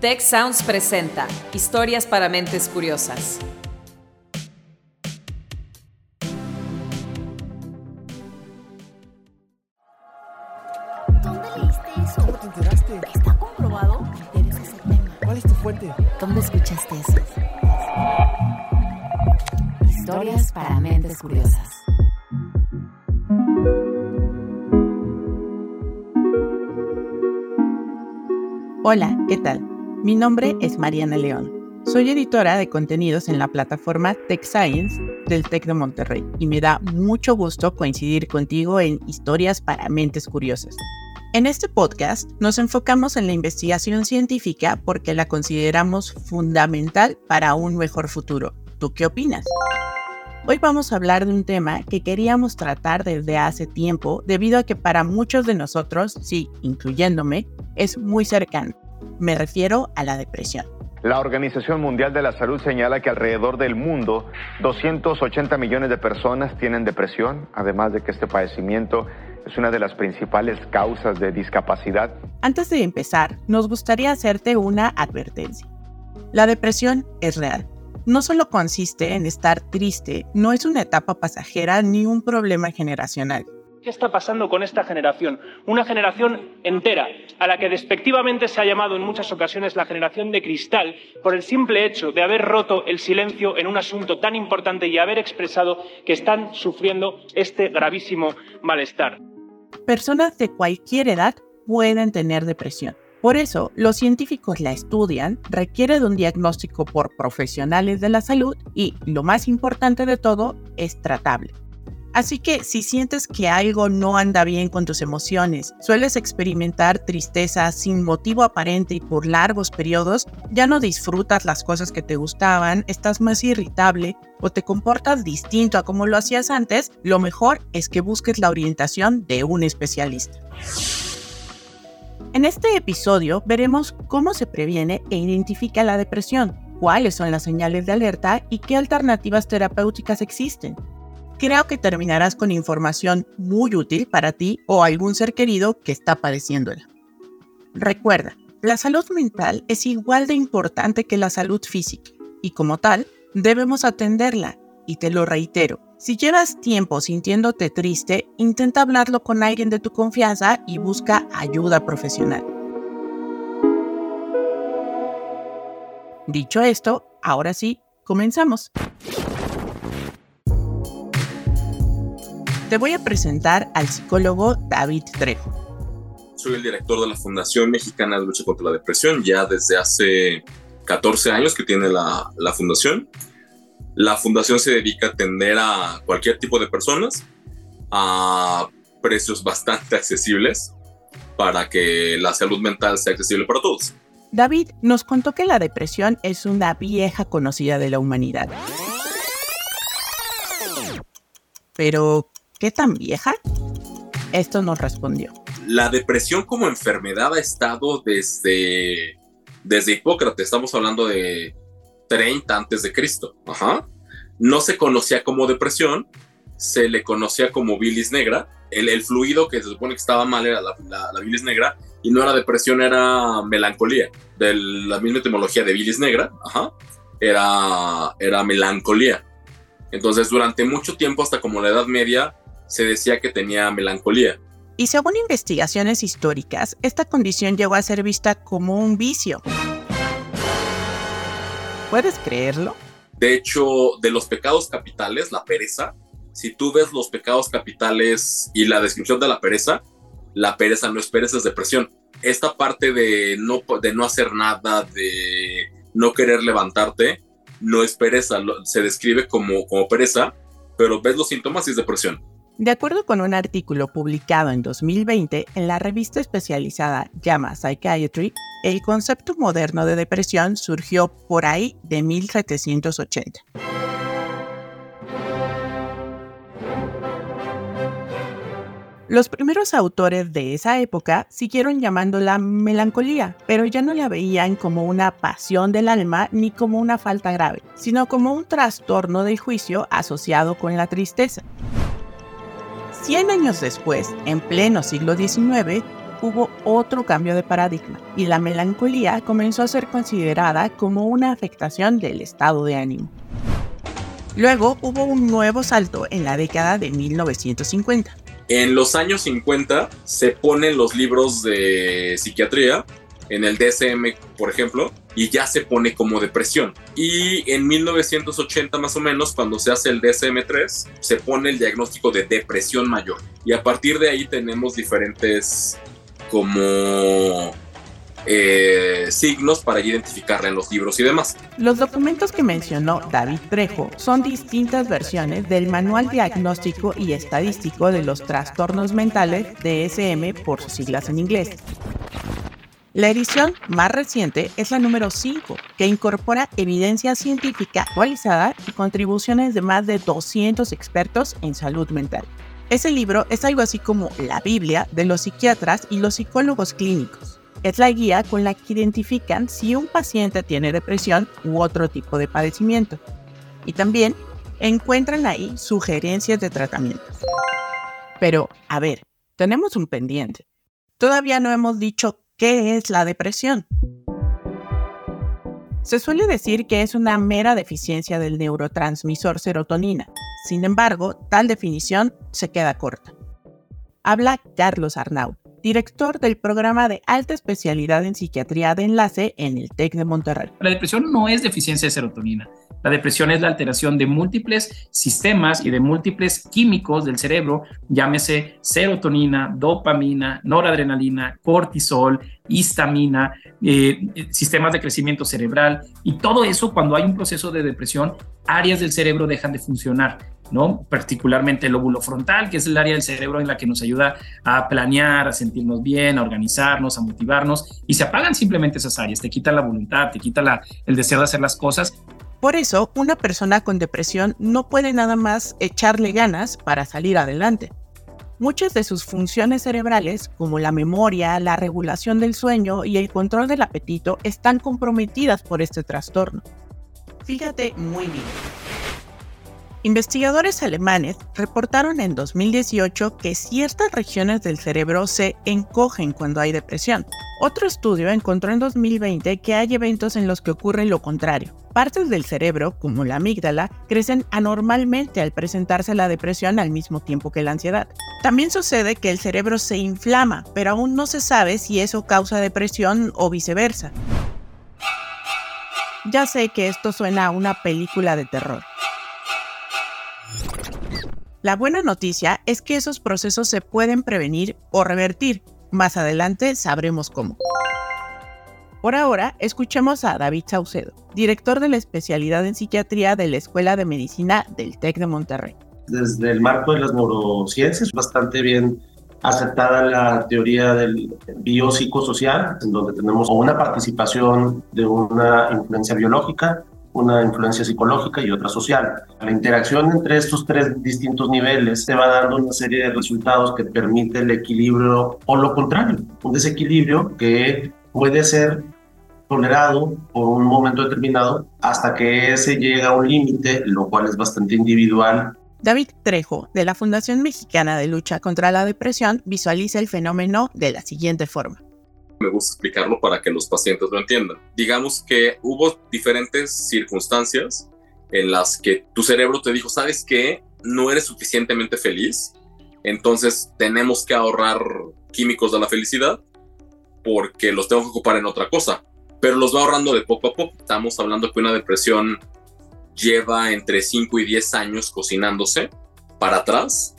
Tech Sounds presenta Historias para Mentes Curiosas. ¿Dónde leíste eso? ¿Cómo te enteraste? ¿Está comprobado? Debes ese tema. ¿Cuál es tu fuente? ¿Dónde escuchaste eso? Historias para mentes curiosas. Hola, ¿qué tal? Mi nombre es Mariana León. Soy editora de contenidos en la plataforma Tech Science del TEC de Monterrey y me da mucho gusto coincidir contigo en Historias para Mentes Curiosas. En este podcast nos enfocamos en la investigación científica porque la consideramos fundamental para un mejor futuro. ¿Tú qué opinas? Hoy vamos a hablar de un tema que queríamos tratar desde hace tiempo debido a que para muchos de nosotros, sí, incluyéndome, es muy cercano. Me refiero a la depresión. La Organización Mundial de la Salud señala que alrededor del mundo 280 millones de personas tienen depresión, además de que este padecimiento es una de las principales causas de discapacidad. Antes de empezar, nos gustaría hacerte una advertencia. La depresión es real. No solo consiste en estar triste, no es una etapa pasajera ni un problema generacional. ¿Qué está pasando con esta generación? Una generación entera, a la que despectivamente se ha llamado en muchas ocasiones la generación de cristal, por el simple hecho de haber roto el silencio en un asunto tan importante y haber expresado que están sufriendo este gravísimo malestar. Personas de cualquier edad pueden tener depresión. Por eso, los científicos la estudian, requiere de un diagnóstico por profesionales de la salud y, lo más importante de todo, es tratable. Así que si sientes que algo no anda bien con tus emociones, sueles experimentar tristeza sin motivo aparente y por largos periodos, ya no disfrutas las cosas que te gustaban, estás más irritable o te comportas distinto a como lo hacías antes, lo mejor es que busques la orientación de un especialista. En este episodio veremos cómo se previene e identifica la depresión, cuáles son las señales de alerta y qué alternativas terapéuticas existen. Creo que terminarás con información muy útil para ti o algún ser querido que está padeciéndola. Recuerda, la salud mental es igual de importante que la salud física y como tal, debemos atenderla. Y te lo reitero, si llevas tiempo sintiéndote triste, intenta hablarlo con alguien de tu confianza y busca ayuda profesional. Dicho esto, ahora sí, comenzamos. Te voy a presentar al psicólogo David Trejo. Soy el director de la Fundación Mexicana de Lucha contra la Depresión, ya desde hace 14 años que tiene la, la fundación. La fundación se dedica a atender a cualquier tipo de personas a precios bastante accesibles para que la salud mental sea accesible para todos. David nos contó que la depresión es una vieja conocida de la humanidad. Pero, ¿qué tan vieja? Esto nos respondió. La depresión como enfermedad ha estado desde, desde Hipócrates, estamos hablando de 30 antes de Cristo. Ajá. No se conocía como depresión, se le conocía como bilis negra. El, fluido que se supone que estaba mal era la, la, la, bilis negra y no era depresión, era melancolía. De la misma etimología de bilis negra, ajá, era, era melancolía. Entonces, durante mucho tiempo, hasta como la Edad Media, se decía que tenía melancolía. Y según investigaciones históricas, esta condición llegó a ser vista como un vicio. ¿Puedes creerlo? De hecho, de los pecados capitales, la pereza, si tú ves los pecados capitales y la descripción de la pereza, la pereza no es pereza, es depresión. Esta parte de no, de no hacer nada, de no querer levantarte, no es pereza, se describe como, como pereza, pero ves los síntomas y es depresión. De acuerdo con un artículo publicado en 2020 en la revista especializada Llama Psychiatry, el concepto moderno de depresión surgió por ahí de 1780. Los primeros autores de esa época siguieron llamándola melancolía, pero ya no la veían como una pasión del alma ni como una falta grave, sino como un trastorno del juicio asociado con la tristeza. Cien años después, en pleno siglo XIX, hubo otro cambio de paradigma y la melancolía comenzó a ser considerada como una afectación del estado de ánimo. Luego hubo un nuevo salto en la década de 1950. En los años 50 se ponen los libros de psiquiatría en el DSM, por ejemplo, y ya se pone como depresión. Y en 1980 más o menos, cuando se hace el DSM-3, se pone el diagnóstico de depresión mayor. Y a partir de ahí tenemos diferentes como eh, signos para identificarla en los libros y demás. Los documentos que mencionó David Trejo son distintas versiones del Manual Diagnóstico y Estadístico de los Trastornos Mentales DSM por sus siglas en inglés. La edición más reciente es la número 5, que incorpora evidencia científica actualizada y contribuciones de más de 200 expertos en salud mental. Ese libro es algo así como la Biblia de los psiquiatras y los psicólogos clínicos. Es la guía con la que identifican si un paciente tiene depresión u otro tipo de padecimiento. Y también encuentran ahí sugerencias de tratamiento. Pero, a ver, tenemos un pendiente. Todavía no hemos dicho ¿Qué es la depresión? Se suele decir que es una mera deficiencia del neurotransmisor serotonina. Sin embargo, tal definición se queda corta. Habla Carlos Arnaud, director del programa de alta especialidad en psiquiatría de enlace en el TEC de Monterrey. La depresión no es deficiencia de serotonina. La depresión es la alteración de múltiples sistemas y de múltiples químicos del cerebro, llámese serotonina, dopamina, noradrenalina, cortisol, histamina, eh, sistemas de crecimiento cerebral y todo eso cuando hay un proceso de depresión, áreas del cerebro dejan de funcionar. ¿no? Particularmente el lóbulo frontal, que es el área del cerebro en la que nos ayuda a planear, a sentirnos bien, a organizarnos, a motivarnos, y se apagan simplemente esas áreas, te quita la voluntad, te quita el deseo de hacer las cosas por eso, una persona con depresión no puede nada más echarle ganas para salir adelante. Muchas de sus funciones cerebrales, como la memoria, la regulación del sueño y el control del apetito, están comprometidas por este trastorno. Fíjate muy bien. Investigadores alemanes reportaron en 2018 que ciertas regiones del cerebro se encogen cuando hay depresión. Otro estudio encontró en 2020 que hay eventos en los que ocurre lo contrario. Partes del cerebro, como la amígdala, crecen anormalmente al presentarse la depresión al mismo tiempo que la ansiedad. También sucede que el cerebro se inflama, pero aún no se sabe si eso causa depresión o viceversa. Ya sé que esto suena a una película de terror, la buena noticia es que esos procesos se pueden prevenir o revertir. Más adelante sabremos cómo. Por ahora, escuchemos a David Saucedo, director de la especialidad en psiquiatría de la Escuela de Medicina del TEC de Monterrey. Desde el marco de las neurociencias, bastante bien aceptada la teoría del biopsicosocial, en donde tenemos una participación de una influencia biológica, una influencia psicológica y otra social. La interacción entre estos tres distintos niveles te va dando una serie de resultados que permite el equilibrio o lo contrario, un desequilibrio que puede ser tolerado por un momento determinado hasta que ese llega a un límite, lo cual es bastante individual. David Trejo, de la Fundación Mexicana de Lucha contra la Depresión, visualiza el fenómeno de la siguiente forma me gusta explicarlo para que los pacientes lo entiendan. Digamos que hubo diferentes circunstancias en las que tu cerebro te dijo, ¿sabes qué? No eres suficientemente feliz, entonces tenemos que ahorrar químicos de la felicidad porque los tengo que ocupar en otra cosa, pero los va ahorrando de poco a poco. Estamos hablando que una depresión lleva entre 5 y 10 años cocinándose para atrás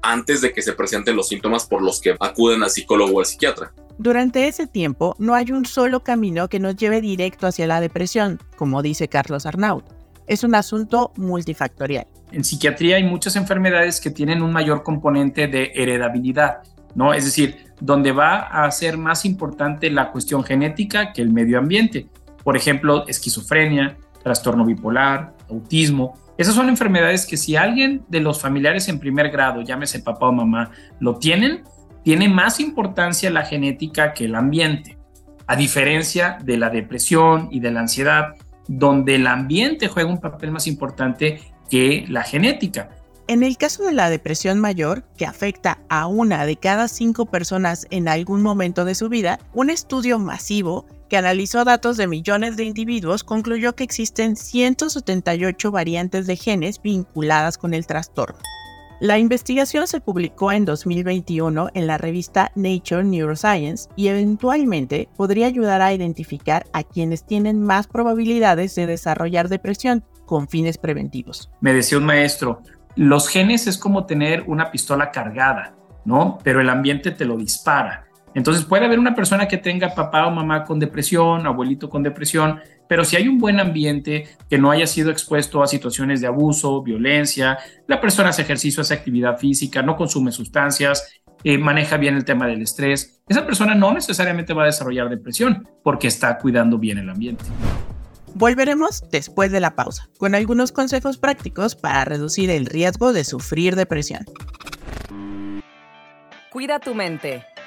antes de que se presenten los síntomas por los que acuden al psicólogo o al psiquiatra. Durante ese tiempo no hay un solo camino que nos lleve directo hacia la depresión, como dice Carlos Arnaud. Es un asunto multifactorial. En psiquiatría hay muchas enfermedades que tienen un mayor componente de heredabilidad, ¿no? Es decir, donde va a ser más importante la cuestión genética que el medio ambiente. Por ejemplo, esquizofrenia, trastorno bipolar, autismo. Esas son enfermedades que si alguien de los familiares en primer grado, llámese papá o mamá, lo tienen, tiene más importancia la genética que el ambiente, a diferencia de la depresión y de la ansiedad, donde el ambiente juega un papel más importante que la genética. En el caso de la depresión mayor, que afecta a una de cada cinco personas en algún momento de su vida, un estudio masivo que analizó datos de millones de individuos concluyó que existen 178 variantes de genes vinculadas con el trastorno. La investigación se publicó en 2021 en la revista Nature Neuroscience y eventualmente podría ayudar a identificar a quienes tienen más probabilidades de desarrollar depresión con fines preventivos. Me decía un maestro, los genes es como tener una pistola cargada, ¿no? Pero el ambiente te lo dispara. Entonces puede haber una persona que tenga papá o mamá con depresión, abuelito con depresión, pero si hay un buen ambiente que no haya sido expuesto a situaciones de abuso, violencia, la persona hace ejercicio, hace actividad física, no consume sustancias, eh, maneja bien el tema del estrés, esa persona no necesariamente va a desarrollar depresión porque está cuidando bien el ambiente. Volveremos después de la pausa, con algunos consejos prácticos para reducir el riesgo de sufrir depresión. Cuida tu mente.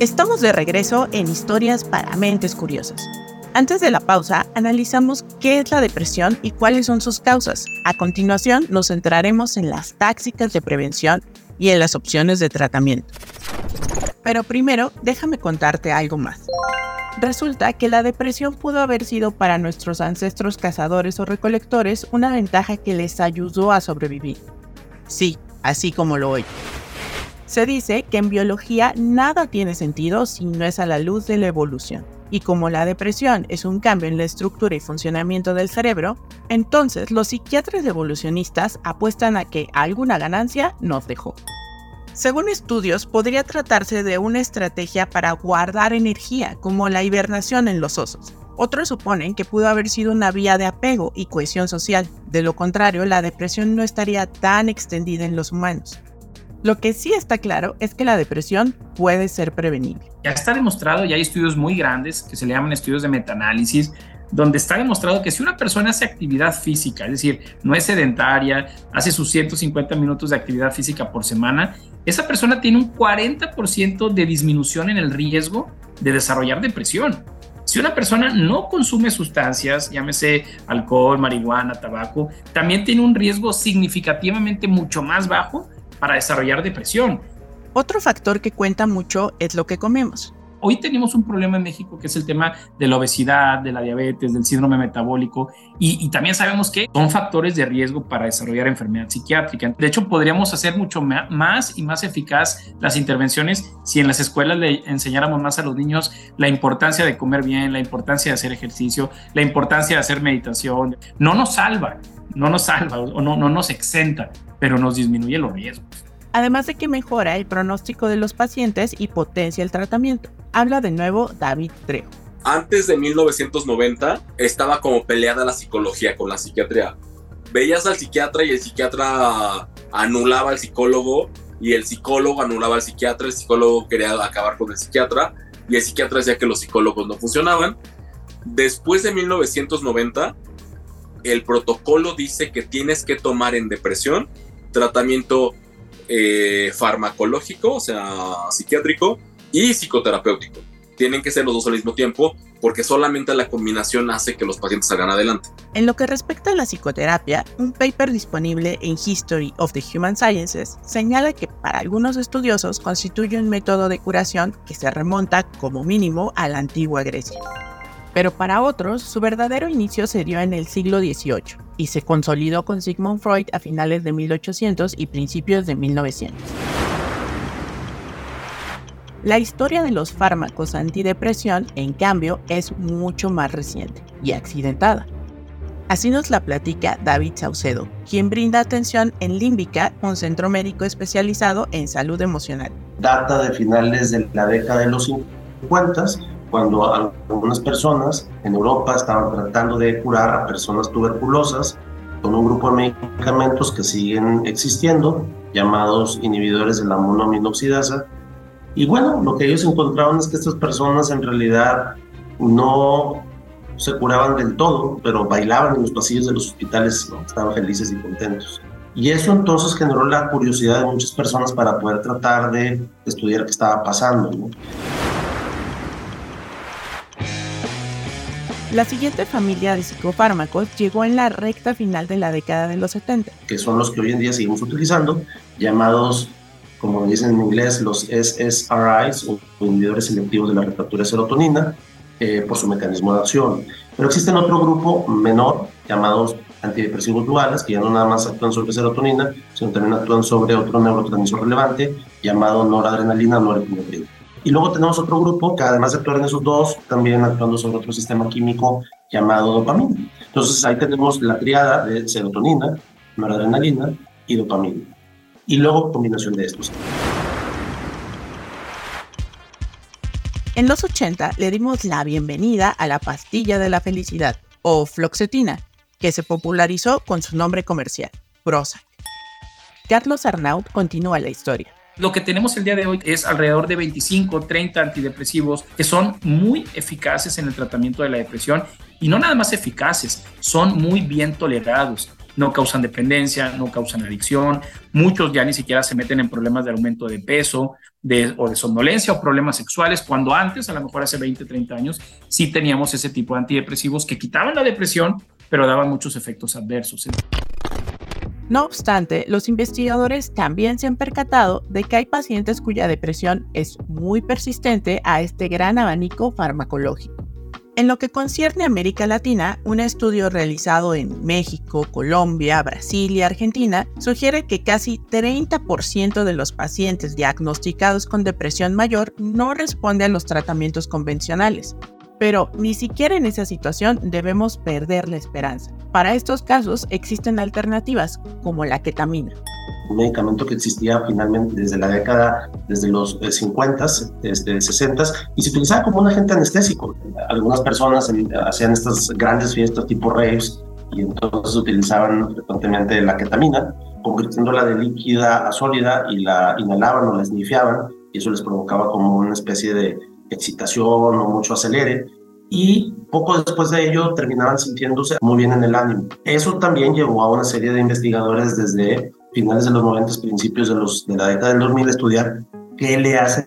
Estamos de regreso en Historias para Mentes Curiosas. Antes de la pausa, analizamos qué es la depresión y cuáles son sus causas. A continuación, nos centraremos en las tácticas de prevención y en las opciones de tratamiento. Pero primero, déjame contarte algo más. Resulta que la depresión pudo haber sido para nuestros ancestros cazadores o recolectores una ventaja que les ayudó a sobrevivir. Sí, así como lo oye. Se dice que en biología nada tiene sentido si no es a la luz de la evolución. Y como la depresión es un cambio en la estructura y funcionamiento del cerebro, entonces los psiquiatras evolucionistas apuestan a que alguna ganancia nos dejó. Según estudios, podría tratarse de una estrategia para guardar energía, como la hibernación en los osos. Otros suponen que pudo haber sido una vía de apego y cohesión social. De lo contrario, la depresión no estaría tan extendida en los humanos. Lo que sí está claro es que la depresión puede ser prevenible. Ya está demostrado, y hay estudios muy grandes que se le llaman estudios de metaanálisis, donde está demostrado que si una persona hace actividad física, es decir, no es sedentaria, hace sus 150 minutos de actividad física por semana, esa persona tiene un 40% de disminución en el riesgo de desarrollar depresión. Si una persona no consume sustancias, llámese alcohol, marihuana, tabaco, también tiene un riesgo significativamente mucho más bajo para desarrollar depresión. Otro factor que cuenta mucho es lo que comemos. Hoy tenemos un problema en México que es el tema de la obesidad, de la diabetes, del síndrome metabólico y, también sabemos que son factores de riesgo para desarrollar enfermedad psiquiátrica. De hecho, podríamos hacer mucho más y más eficaz las intervenciones si en las escuelas le enseñáramos más a los niños la importancia de comer bien, la importancia de hacer ejercicio, la importancia de hacer meditación. No nos salva, no nos salva o no, no nos exenta, pero nos disminuye los riesgos además de que mejora el pronóstico de los pacientes y potencia el tratamiento. Habla de nuevo David Trejo. Antes de 1990 estaba como peleada la psicología con la psiquiatría. Veías al psiquiatra y el psiquiatra anulaba al psicólogo y el psicólogo anulaba al psiquiatra, el psicólogo quería acabar con el psiquiatra y el psiquiatra decía que los psicólogos no funcionaban. Después de 1990, el protocolo dice que tienes que tomar en depresión tratamiento eh, farmacológico, o sea, psiquiátrico, y psicoterapéutico. Tienen que ser los dos al mismo tiempo porque solamente la combinación hace que los pacientes salgan adelante. En lo que respecta a la psicoterapia, un paper disponible en History of the Human Sciences señala que para algunos estudiosos constituye un método de curación que se remonta como mínimo a la antigua Grecia. Pero para otros, su verdadero inicio se dio en el siglo XVIII y se consolidó con Sigmund Freud a finales de 1800 y principios de 1900. La historia de los fármacos antidepresión, en cambio, es mucho más reciente y accidentada. Así nos la platica David Saucedo, quien brinda atención en Límbica, un centro médico especializado en salud emocional. Data de finales de la década de los 50, cuando algunas personas en Europa estaban tratando de curar a personas tuberculosas con un grupo de medicamentos que siguen existiendo, llamados inhibidores de la monoaminoxidasa. Y bueno, lo que ellos encontraron es que estas personas en realidad no se curaban del todo, pero bailaban en los pasillos de los hospitales, estaban felices y contentos. Y eso entonces generó la curiosidad de muchas personas para poder tratar de estudiar qué estaba pasando. La siguiente familia de psicofármacos llegó en la recta final de la década de los 70. Que son los que hoy en día seguimos utilizando, llamados, como dicen en inglés, los SSRIs o inhibidores selectivos de la receptura de serotonina, eh, por su mecanismo de acción. Pero existen otro grupo menor, llamados antidepresivos duales, que ya no nada más actúan sobre serotonina, sino también actúan sobre otro neurotransmisor relevante, llamado noradrenalina o norepinefrina. Y luego tenemos otro grupo que además de actuar en esos dos, también actuando sobre otro sistema químico llamado dopamina. Entonces ahí tenemos la triada de serotonina, noradrenalina y dopamina. Y luego combinación de estos. En los 80 le dimos la bienvenida a la pastilla de la felicidad, o floxetina, que se popularizó con su nombre comercial, Prozac. Carlos Arnaut continúa la historia. Lo que tenemos el día de hoy es alrededor de 25, 30 antidepresivos que son muy eficaces en el tratamiento de la depresión y no nada más eficaces, son muy bien tolerados no causan dependencia, no causan adicción, muchos ya ni siquiera se meten en problemas de aumento de peso de, o de somnolencia o problemas sexuales, cuando antes, a lo mejor hace 20, 30 años, sí teníamos ese tipo de antidepresivos que quitaban la depresión, pero daban muchos efectos adversos. No obstante, los investigadores también se han percatado de que hay pacientes cuya depresión es muy persistente a este gran abanico farmacológico. En lo que concierne a América Latina, un estudio realizado en México, Colombia, Brasil y Argentina sugiere que casi 30% de los pacientes diagnosticados con depresión mayor no responden a los tratamientos convencionales. Pero ni siquiera en esa situación debemos perder la esperanza. Para estos casos existen alternativas como la ketamina un medicamento que existía finalmente desde la década, desde los 50, eh, desde 60, y se utilizaba como un agente anestésico. Algunas personas hacían estas grandes fiestas tipo raves y entonces utilizaban frecuentemente la ketamina, convirtiéndola de líquida a sólida y la inhalaban o la esnifiaban y eso les provocaba como una especie de excitación o mucho acelere y poco después de ello terminaban sintiéndose muy bien en el ánimo. Eso también llevó a una serie de investigadores desde finales de los 90, principios de, los, de la década del 2000, a estudiar qué le hace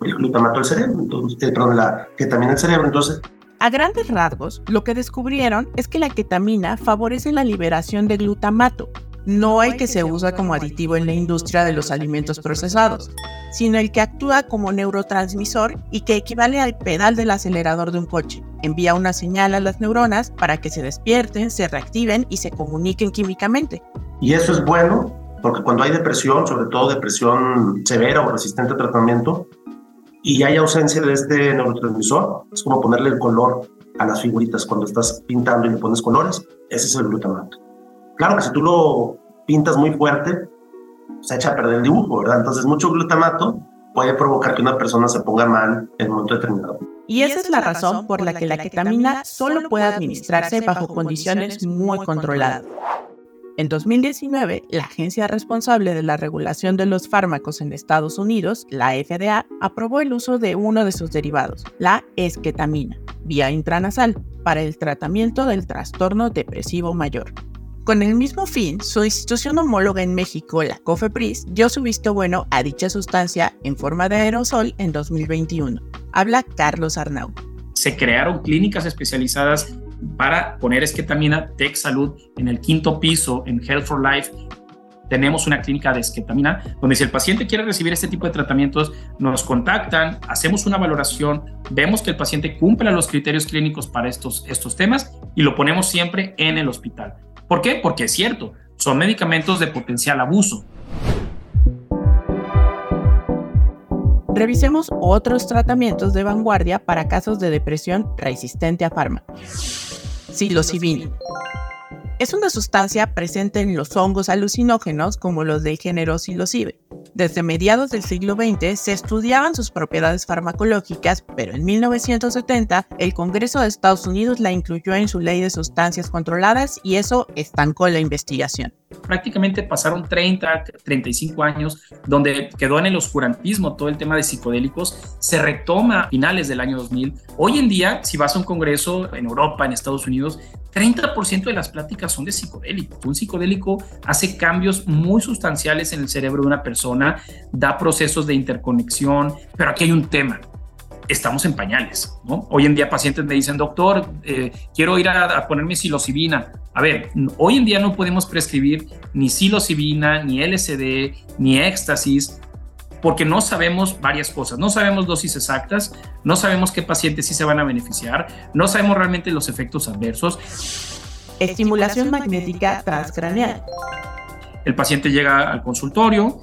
el glutamato al cerebro, entonces, eh, perdón, la ketamina al cerebro. Entonces, a grandes rasgos, lo que descubrieron es que la ketamina favorece la liberación de glutamato, no el que se usa como aditivo en la industria de los alimentos procesados, sino el que actúa como neurotransmisor y que equivale al pedal del acelerador de un coche. Envía una señal a las neuronas para que se despierten, se reactiven y se comuniquen químicamente. Y eso es bueno porque cuando hay depresión, sobre todo depresión severa o resistente a tratamiento, y hay ausencia de este neurotransmisor, es como ponerle el color a las figuritas cuando estás pintando y le pones colores, ese es el glutamato. Claro que si tú lo pintas muy fuerte, se echa a perder el dibujo, ¿verdad? Entonces mucho glutamato puede provocar que una persona se ponga mal en un momento determinado. Y esa es la razón por la que la ketamina solo puede administrarse bajo condiciones muy controladas. En 2019, la agencia responsable de la regulación de los fármacos en Estados Unidos, la FDA, aprobó el uso de uno de sus derivados, la esketamina, vía intranasal, para el tratamiento del trastorno depresivo mayor. Con el mismo fin, su institución homóloga en México, la COFEPRIS, dio su visto bueno a dicha sustancia en forma de aerosol en 2021. Habla Carlos Arnau. Se crearon clínicas especializadas para poner esquetamina Tech Salud en el quinto piso en Health for Life. Tenemos una clínica de esquetamina donde si el paciente quiere recibir este tipo de tratamientos, nos contactan, hacemos una valoración, vemos que el paciente cumple los criterios clínicos para estos, estos temas y lo ponemos siempre en el hospital. ¿Por qué? Porque es cierto, son medicamentos de potencial abuso. Revisemos otros tratamientos de vanguardia para casos de depresión resistente a fármacos. Psilocibina. Es una sustancia presente en los hongos alucinógenos como los del género psilocibe. Desde mediados del siglo XX se estudiaban sus propiedades farmacológicas, pero en 1970 el Congreso de Estados Unidos la incluyó en su ley de sustancias controladas y eso estancó la investigación. Prácticamente pasaron 30, 35 años donde quedó en el oscurantismo todo el tema de psicodélicos, se retoma a finales del año 2000. Hoy en día, si vas a un congreso en Europa, en Estados Unidos, 30% de las pláticas son de psicodélicos. Un psicodélico hace cambios muy sustanciales en el cerebro de una persona, da procesos de interconexión, pero aquí hay un tema. Estamos en pañales, ¿no? Hoy en día pacientes me dicen, doctor, eh, quiero ir a, a, ponerme psilocibina. A ver, hoy en día no podemos prescribir ni psilocibina, ni LSD, ni éxtasis, porque no sabemos varias cosas. No sabemos dosis exactas, no sabemos qué pacientes sí se van a beneficiar, no sabemos realmente los efectos adversos. Estimulación magnética transcraneal. El paciente llega al consultorio,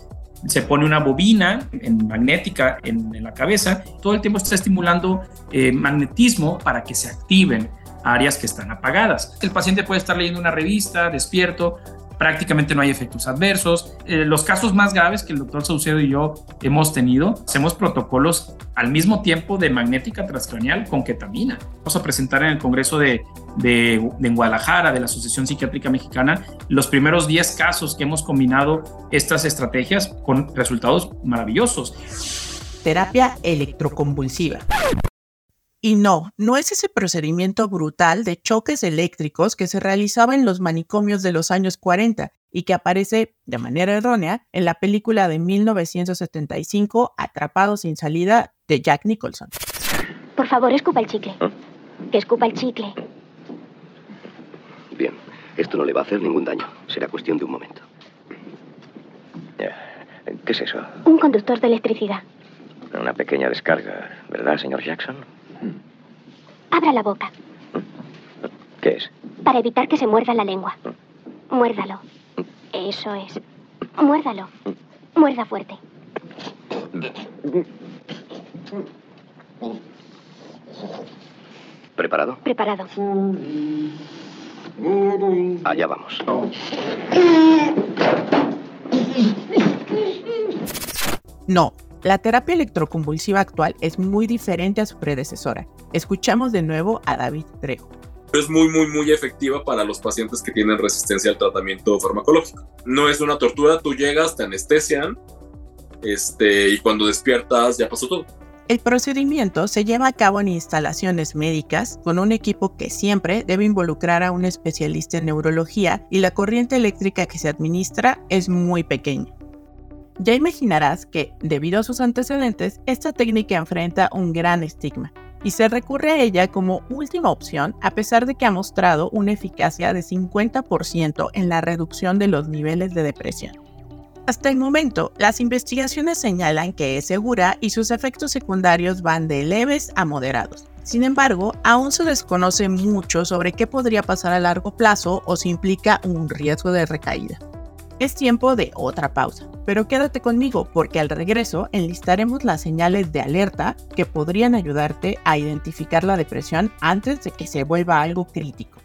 se pone una bobina en magnética en, la cabeza, todo el tiempo está estimulando eh, magnetismo para que se activen áreas que están apagadas. El paciente puede estar leyendo una revista, despierto, prácticamente no hay efectos adversos. Eh, los casos más graves que el doctor Saucedo y yo hemos tenido, hacemos protocolos al mismo tiempo de magnética transcranial con ketamina. Vamos a presentar en el Congreso de, Guadalajara, de la Asociación Psiquiátrica Mexicana, los primeros 10 casos que hemos combinado estas estrategias con resultados maravillosos. Terapia electroconvulsiva. Y no, no es ese procedimiento brutal de choques eléctricos que se realizaba en los manicomios de los años 40 y que aparece de manera errónea en la película de 1975 Atrapado sin salida de Jack Nicholson. Por favor, escupa el chicle. ¿Eh? Que escupa el chicle. Bien, esto no le va a hacer ningún daño. Será cuestión de un momento. ¿Qué es eso? Un conductor de electricidad. Una pequeña descarga, ¿verdad, señor Jackson? Abra la boca. ¿Qué es? Para evitar que se muerda la lengua. Muérdalo. Eso es. Muérdalo. Muerda fuerte. ¿Preparado? Preparado. Allá vamos. No, la terapia electroconvulsiva actual es muy diferente a su predecesora. Escuchamos de nuevo a David Trejo. Es muy, muy, muy efectiva para los pacientes que tienen resistencia al tratamiento farmacológico. No es una tortura, tú llegas, te anestesian, este, y cuando despiertas ya pasó todo. El procedimiento se lleva a cabo en instalaciones médicas con un equipo que siempre debe involucrar a un especialista en neurología y la corriente eléctrica que se administra es muy pequeña. Ya imaginarás que, debido a sus antecedentes, esta técnica enfrenta un gran estigma y se recurre a ella como última opción a pesar de que ha mostrado una eficacia de 50% en la reducción de los niveles de depresión. Hasta el momento, las investigaciones señalan que es segura y sus efectos secundarios van de leves a moderados. Sin embargo, aún se desconoce mucho sobre qué podría pasar a largo plazo o si implica un riesgo de recaída. Es tiempo de otra pausa, pero quédate conmigo porque al regreso enlistaremos las señales de alerta que podrían ayudarte a identificar la depresión antes de que se vuelva algo crítico.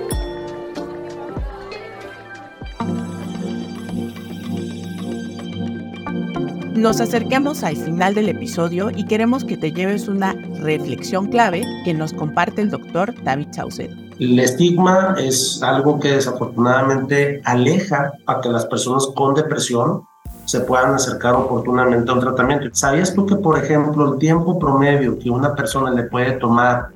Nos acercamos al final del episodio y queremos que te lleves una reflexión clave que nos comparte el doctor David Saucedo. El estigma es algo que desafortunadamente aleja a que las personas con depresión se puedan acercar oportunamente a un tratamiento. ¿Sabías tú que, por ejemplo, el tiempo promedio que una persona le puede tomar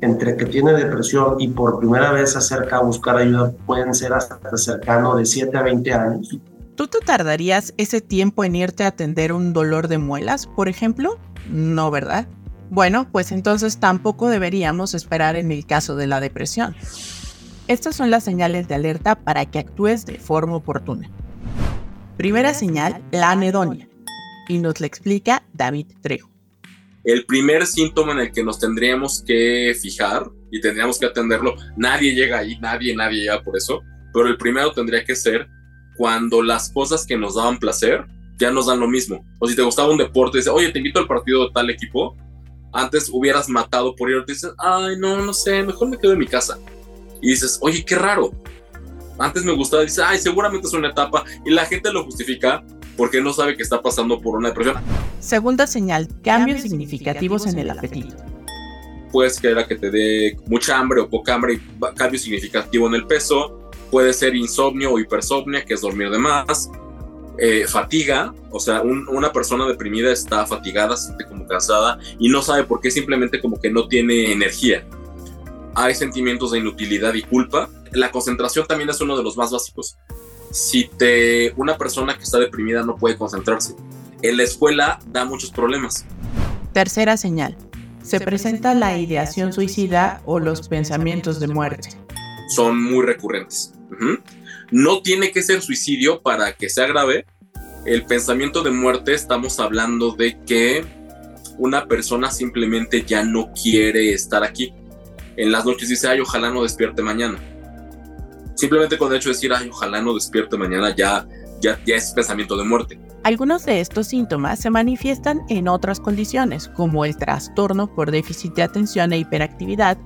entre que tiene depresión y por primera vez se acerca a buscar ayuda pueden ser hasta cercano de 7 a 20 años? ¿Tú te tardarías ese tiempo en irte a atender un dolor de muelas, por ejemplo? No, ¿verdad? Bueno, pues entonces tampoco deberíamos esperar en el caso de la depresión. Estas son las señales de alerta para que actúes de forma oportuna. Primera señal, la anedonia. Y nos la explica David Trejo. el primer síntoma en el que nos tendríamos que fijar y tendríamos que atenderlo, nadie llega ahí, nadie, nadie llega por eso, pero el primero tendría que ser cuando las cosas que nos daban placer ya nos dan lo mismo. O si te gustaba un deporte, dices, oye, te invito al partido de tal equipo, antes hubieras matado por ir, te dices, ay, no, no sé, mejor me quedo en mi casa. Y dices, oye, qué raro. Antes me gustaba, dices, ay, seguramente es una etapa, y la gente lo justifica porque no sabe que está pasando por una depresión. Segunda señal, cambios significativos en el apetito. Puedes que que te dé mucha hambre o poca hambre y cambio significativo en el peso. Puede ser insomnio o hipersomnia, que es dormir de más. Eh, fatiga, o sea, una persona deprimida está fatigada, se siente como cansada y no sabe por qué, simplemente como que no tiene energía. Hay sentimientos de inutilidad y culpa. La concentración también es uno de los más básicos. Si te, una persona que está deprimida no puede concentrarse, en la escuela da muchos problemas. Tercera señal. Se presenta la ideación suicida o los pensamientos de muerte. Son muy recurrentes. No tiene que ser suicidio para que sea grave. El pensamiento de muerte estamos hablando de que una persona simplemente ya no quiere estar aquí. En las noches dice, ay, ojalá no despierte mañana. Simplemente con el hecho de decir, ay, ojalá no despierte mañana, ya, ya, es pensamiento de muerte. Algunos de estos síntomas se manifiestan en otras condiciones, como el trastorno por déficit de atención e hiperactividad,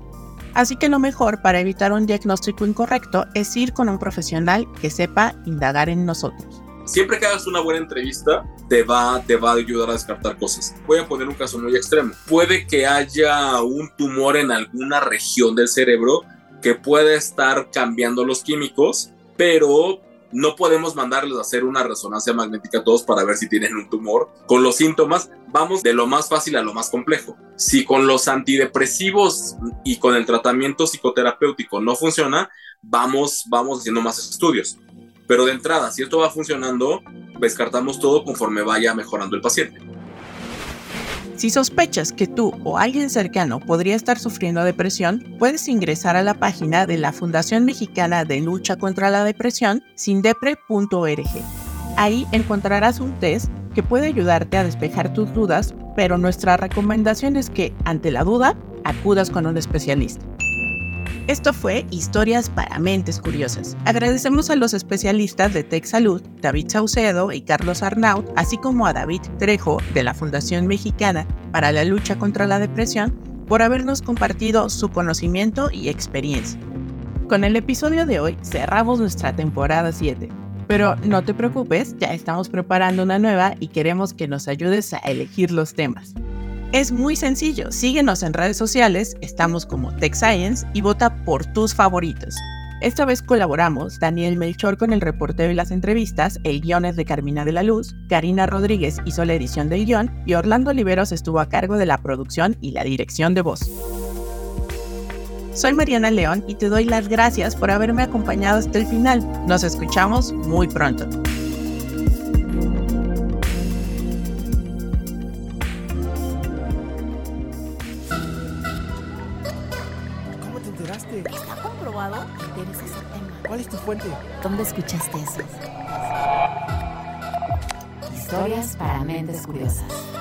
Así que lo mejor para evitar un diagnóstico incorrecto es ir con un profesional que sepa indagar en nosotros. Siempre que hagas una buena entrevista, te va, te va a ayudar a descartar cosas. Voy a poner un caso muy extremo. Puede que haya un tumor en alguna región del cerebro que puede estar cambiando los químicos, pero no podemos mandarles a hacer una resonancia magnética a todos para ver si tienen un tumor. Con los síntomas vamos de lo más fácil a lo más complejo. Si con los antidepresivos y con el tratamiento psicoterapéutico no funciona, vamos, vamos haciendo más estudios. Pero de entrada, si esto va funcionando, descartamos todo conforme vaya mejorando el paciente. Si sospechas que tú o alguien cercano podría estar sufriendo depresión, puedes ingresar a la página de la Fundación Mexicana de Lucha contra la Depresión, sindepre.org. Ahí encontrarás un test que puede ayudarte a despejar tus dudas, pero nuestra recomendación es que, ante la duda, acudas con un especialista. Esto fue Historias para Mentes Curiosas. Agradecemos a los especialistas de Tech Salud, David Saucedo y Carlos Arnaut, así como a David Trejo de la Fundación Mexicana para la Lucha contra la Depresión, por habernos compartido su conocimiento y experiencia. Con el episodio de hoy cerramos nuestra temporada 7. Pero no te preocupes, ya estamos preparando una nueva y queremos que nos ayudes a elegir los temas. Es muy sencillo, síguenos en redes sociales, estamos como Tech Science y vota por tus favoritos. Esta vez colaboramos Daniel Melchor con el reporteo y las entrevistas, el guion es de Carmina de la Luz, Karina Rodríguez hizo la edición del guion y Orlando Oliveros estuvo a cargo de la producción y la dirección de voz. Soy Mariana León y te doy las gracias por haberme acompañado hasta el final. Nos escuchamos muy pronto. ¿Dónde escuchaste eso? Historias para mentes curiosas.